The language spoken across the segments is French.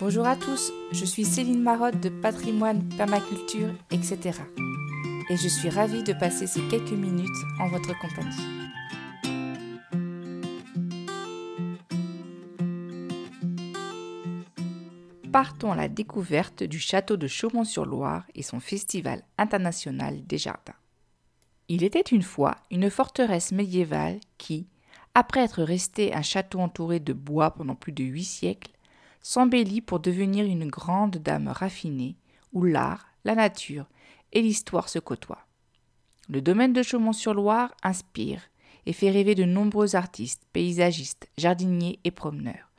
Bonjour à tous, je suis Céline Marotte de Patrimoine, Permaculture, etc. Et je suis ravie de passer ces quelques minutes en votre compagnie. Partons à la découverte du château de Chaumont-sur-Loire et son festival international des jardins. Il était une fois une forteresse médiévale qui, après être restée un château entouré de bois pendant plus de huit siècles, s'embellit pour devenir une grande dame raffinée, où l'art, la nature et l'histoire se côtoient. Le domaine de Chaumont-sur-Loire inspire et fait rêver de nombreux artistes, paysagistes, jardiniers et promeneurs.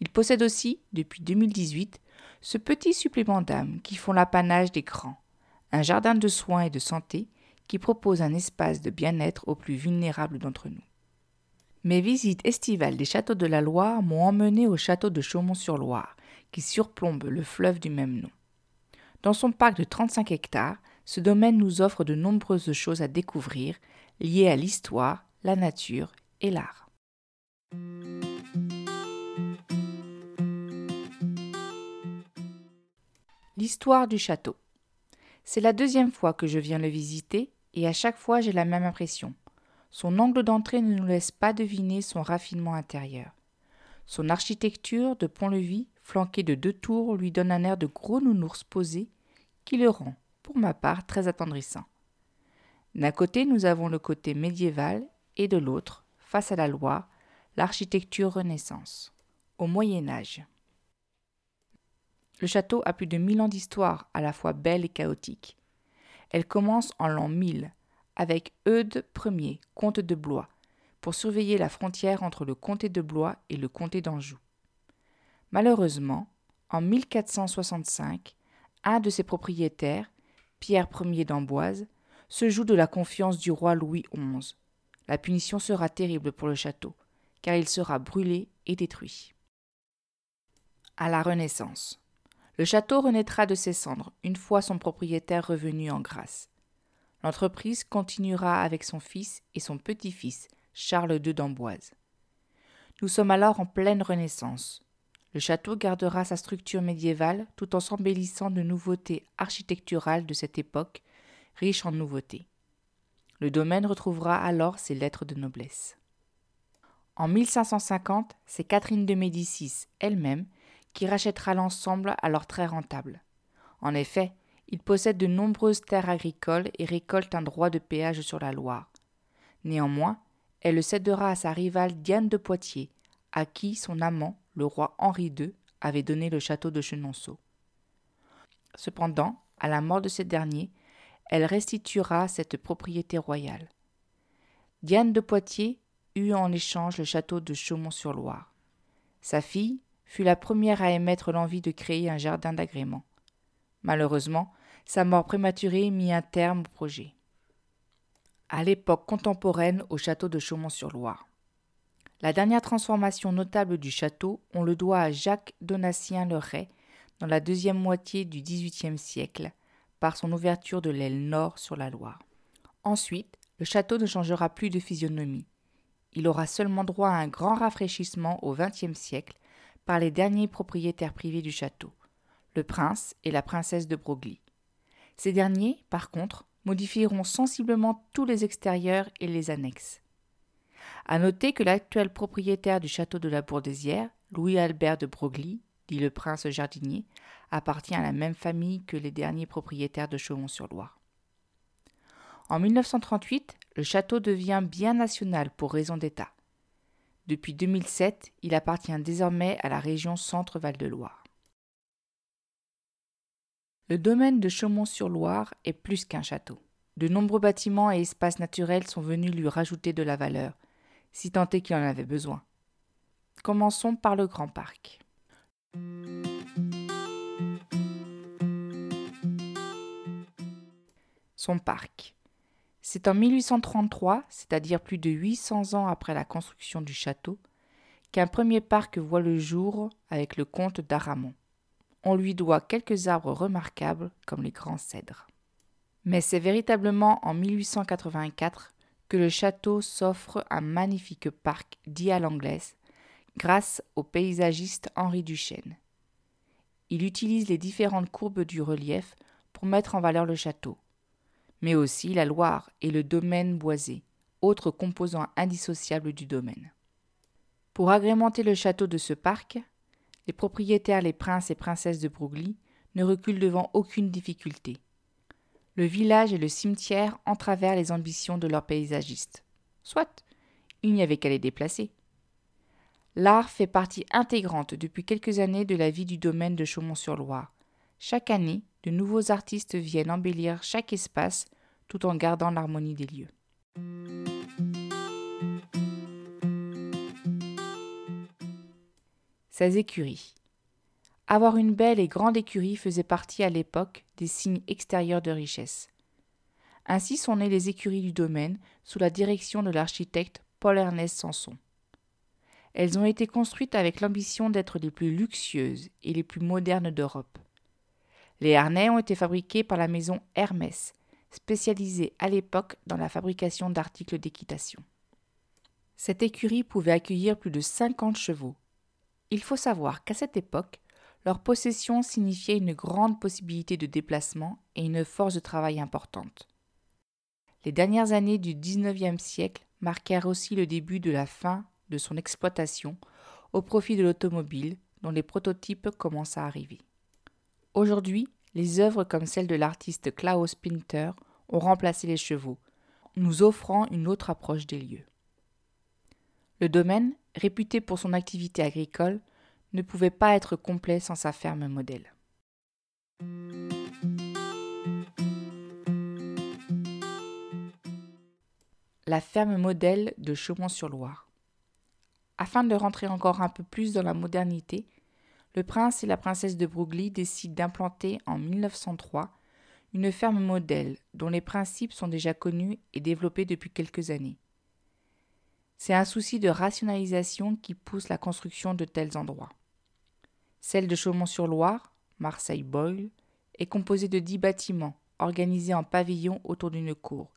Il possède aussi, depuis 2018, ce petit supplément d'âme qui font l'apanage des grands, un jardin de soins et de santé qui propose un espace de bien-être aux plus vulnérables d'entre nous. Mes visites estivales des châteaux de la Loire m'ont emmené au château de Chaumont-sur-Loire, qui surplombe le fleuve du même nom. Dans son parc de 35 hectares, ce domaine nous offre de nombreuses choses à découvrir liées à l'histoire, la nature et l'art. L'histoire du château. C'est la deuxième fois que je viens le visiter et à chaque fois j'ai la même impression. Son angle d'entrée ne nous laisse pas deviner son raffinement intérieur. Son architecture de pont-levis, flanqué de deux tours, lui donne un air de gros nounours posé qui le rend, pour ma part, très attendrissant. D'un côté, nous avons le côté médiéval et de l'autre, face à la Loire, l'architecture Renaissance, au Moyen Âge. Le château a plus de mille ans d'histoire, à la fois belle et chaotique. Elle commence en l'an 1000, avec Eudes Ier, comte de Blois, pour surveiller la frontière entre le comté de Blois et le comté d'Anjou. Malheureusement, en 1465, un de ses propriétaires, Pierre Ier d'Amboise, se joue de la confiance du roi Louis XI. La punition sera terrible pour le château, car il sera brûlé et détruit. À la Renaissance. Le château renaîtra de ses cendres une fois son propriétaire revenu en grâce. L'entreprise continuera avec son fils et son petit-fils, Charles II d'Amboise. Nous sommes alors en pleine Renaissance. Le château gardera sa structure médiévale tout en s'embellissant de nouveautés architecturales de cette époque, riche en nouveautés. Le domaine retrouvera alors ses lettres de noblesse. En 1550, c'est Catherine de Médicis elle-même qui rachètera l'ensemble alors très rentable. En effet, il possède de nombreuses terres agricoles et récolte un droit de péage sur la Loire. Néanmoins, elle le cédera à sa rivale Diane de Poitiers, à qui son amant, le roi Henri II, avait donné le château de Chenonceau. Cependant, à la mort de ce dernier, elle restituera cette propriété royale. Diane de Poitiers eut en échange le château de Chaumont-sur-Loire. Sa fille, fut la première à émettre l'envie de créer un jardin d'agrément. Malheureusement, sa mort prématurée mit un terme au projet. À l'époque contemporaine au château de Chaumont-sur-Loire. La dernière transformation notable du château, on le doit à Jacques Donatien le Ray dans la deuxième moitié du XVIIIe siècle, par son ouverture de l'aile nord sur la Loire. Ensuite, le château ne changera plus de physionomie. Il aura seulement droit à un grand rafraîchissement au XXe siècle par les derniers propriétaires privés du château, le prince et la princesse de Broglie. Ces derniers, par contre, modifieront sensiblement tous les extérieurs et les annexes. À noter que l'actuel propriétaire du château de la Bourdesière, Louis-Albert de Broglie, dit le prince jardinier, appartient à la même famille que les derniers propriétaires de Chaumont-sur-Loire. En 1938, le château devient bien national pour raison d'État. Depuis 2007, il appartient désormais à la région Centre-Val de Loire. Le domaine de Chaumont-sur-Loire est plus qu'un château. De nombreux bâtiments et espaces naturels sont venus lui rajouter de la valeur, si tant est qu'il en avait besoin. Commençons par le Grand Parc. Son parc. C'est en 1833, c'est-à-dire plus de 800 ans après la construction du château, qu'un premier parc voit le jour avec le comte d'Aramon. On lui doit quelques arbres remarquables comme les grands cèdres. Mais c'est véritablement en 1884 que le château s'offre un magnifique parc dit à l'anglaise grâce au paysagiste Henri Duchesne. il utilise les différentes courbes du relief pour mettre en valeur le château, mais aussi la Loire et le domaine boisé, autre composant indissociable du domaine. Pour agrémenter le château de ce parc, les propriétaires, les princes et princesses de Broglie, ne reculent devant aucune difficulté. Le village et le cimetière entravèrent les ambitions de leurs paysagistes. Soit, il n'y avait qu'à les déplacer. L'art fait partie intégrante depuis quelques années de la vie du domaine de Chaumont-sur-Loire. Chaque année, de nouveaux artistes viennent embellir chaque espace tout en gardant l'harmonie des lieux. Ces écuries. Avoir une belle et grande écurie faisait partie à l'époque des signes extérieurs de richesse. Ainsi sont nées les écuries du domaine sous la direction de l'architecte Paul-Ernest Sanson. Elles ont été construites avec l'ambition d'être les plus luxueuses et les plus modernes d'Europe. Les harnais ont été fabriqués par la maison Hermès, spécialisée à l'époque dans la fabrication d'articles d'équitation. Cette écurie pouvait accueillir plus de 50 chevaux. Il faut savoir qu'à cette époque, leur possession signifiait une grande possibilité de déplacement et une force de travail importante. Les dernières années du XIXe siècle marquèrent aussi le début de la fin de son exploitation au profit de l'automobile dont les prototypes commencent à arriver. Aujourd'hui, les œuvres comme celle de l'artiste Klaus Pinter ont remplacé les chevaux, nous offrant une autre approche des lieux. Le domaine, réputé pour son activité agricole, ne pouvait pas être complet sans sa ferme modèle. La ferme modèle de Chaumont-sur-Loire. Afin de rentrer encore un peu plus dans la modernité, le prince et la princesse de Broglie décident d'implanter en 1903 une ferme modèle dont les principes sont déjà connus et développés depuis quelques années. C'est un souci de rationalisation qui pousse la construction de tels endroits. Celle de Chaumont-sur-Loire, Marseille-Boyle, est composée de dix bâtiments organisés en pavillons autour d'une cour,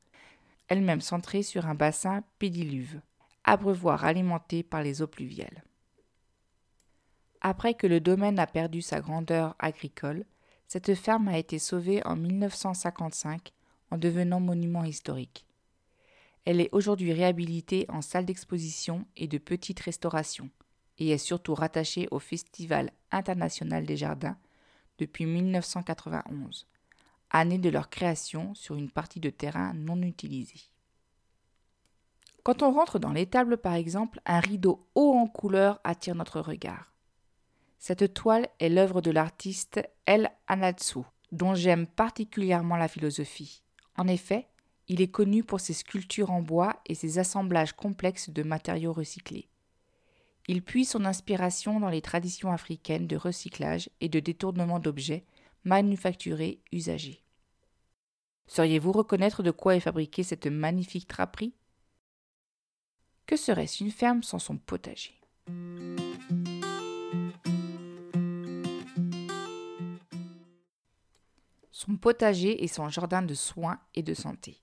elle-même centrée sur un bassin pédiluve abreuvoir alimenté par les eaux pluviales. Après que le domaine a perdu sa grandeur agricole, cette ferme a été sauvée en 1955 en devenant monument historique. Elle est aujourd'hui réhabilitée en salle d'exposition et de petite restauration, et est surtout rattachée au Festival international des jardins depuis 1991, année de leur création sur une partie de terrain non utilisée. Quand on rentre dans l'étable, par exemple, un rideau haut en couleur attire notre regard. Cette toile est l'œuvre de l'artiste El Anatsu, dont j'aime particulièrement la philosophie. En effet, il est connu pour ses sculptures en bois et ses assemblages complexes de matériaux recyclés. Il puise son inspiration dans les traditions africaines de recyclage et de détournement d'objets manufacturés usagés. Sauriez-vous reconnaître de quoi est fabriquée cette magnifique draperie que serait-ce une ferme sans son potager? Son potager et son jardin de soins et de santé.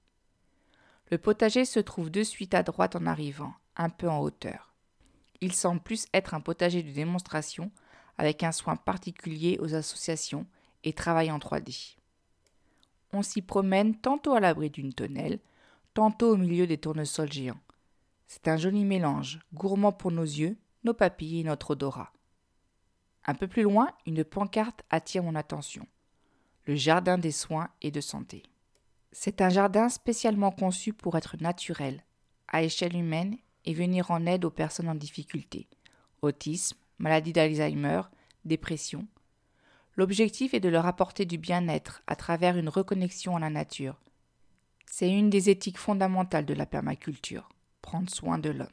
Le potager se trouve de suite à droite en arrivant, un peu en hauteur. Il semble plus être un potager de démonstration avec un soin particulier aux associations et travail en 3D. On s'y promène tantôt à l'abri d'une tonnelle, tantôt au milieu des tournesols géants. C'est un joli mélange, gourmand pour nos yeux, nos papilles et notre odorat. Un peu plus loin, une pancarte attire mon attention. Le jardin des soins et de santé. C'est un jardin spécialement conçu pour être naturel, à échelle humaine et venir en aide aux personnes en difficulté. Autisme, maladie d'Alzheimer, dépression. L'objectif est de leur apporter du bien-être à travers une reconnexion à la nature. C'est une des éthiques fondamentales de la permaculture prendre soin de l'homme.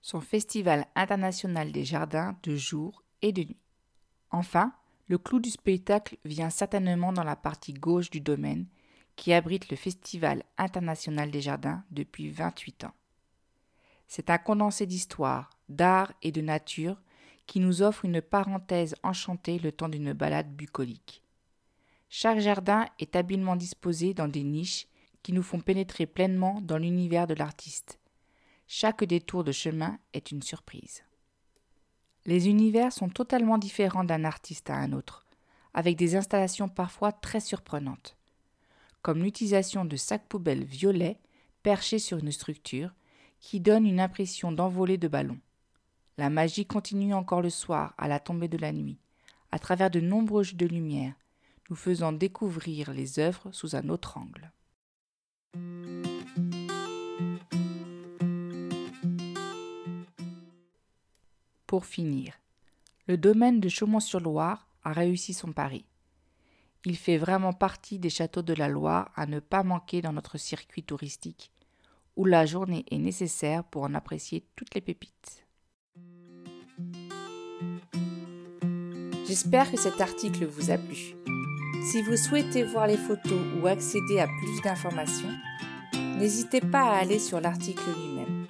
Son festival international des jardins de jour et de nuit. Enfin, le clou du spectacle vient certainement dans la partie gauche du domaine qui abrite le Festival international des jardins depuis 28 ans. C'est un condensé d'histoire, d'art et de nature qui nous offre une parenthèse enchantée le temps d'une balade bucolique. Chaque jardin est habilement disposé dans des niches qui nous font pénétrer pleinement dans l'univers de l'artiste. Chaque détour de chemin est une surprise. Les univers sont totalement différents d'un artiste à un autre, avec des installations parfois très surprenantes, comme l'utilisation de sacs poubelles violets perchés sur une structure qui donne une impression d'envolée de ballons. La magie continue encore le soir, à la tombée de la nuit, à travers de nombreux jeux de lumière, nous faisant découvrir les œuvres sous un autre angle. Pour finir, le domaine de Chaumont-sur-Loire a réussi son pari. Il fait vraiment partie des châteaux de la Loire à ne pas manquer dans notre circuit touristique, où la journée est nécessaire pour en apprécier toutes les pépites. J'espère que cet article vous a plu. Si vous souhaitez voir les photos ou accéder à plus d'informations, n'hésitez pas à aller sur l'article lui-même.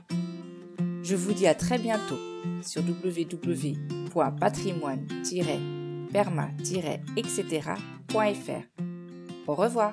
Je vous dis à très bientôt sur www.patrimoine-perma-etc.fr. Au revoir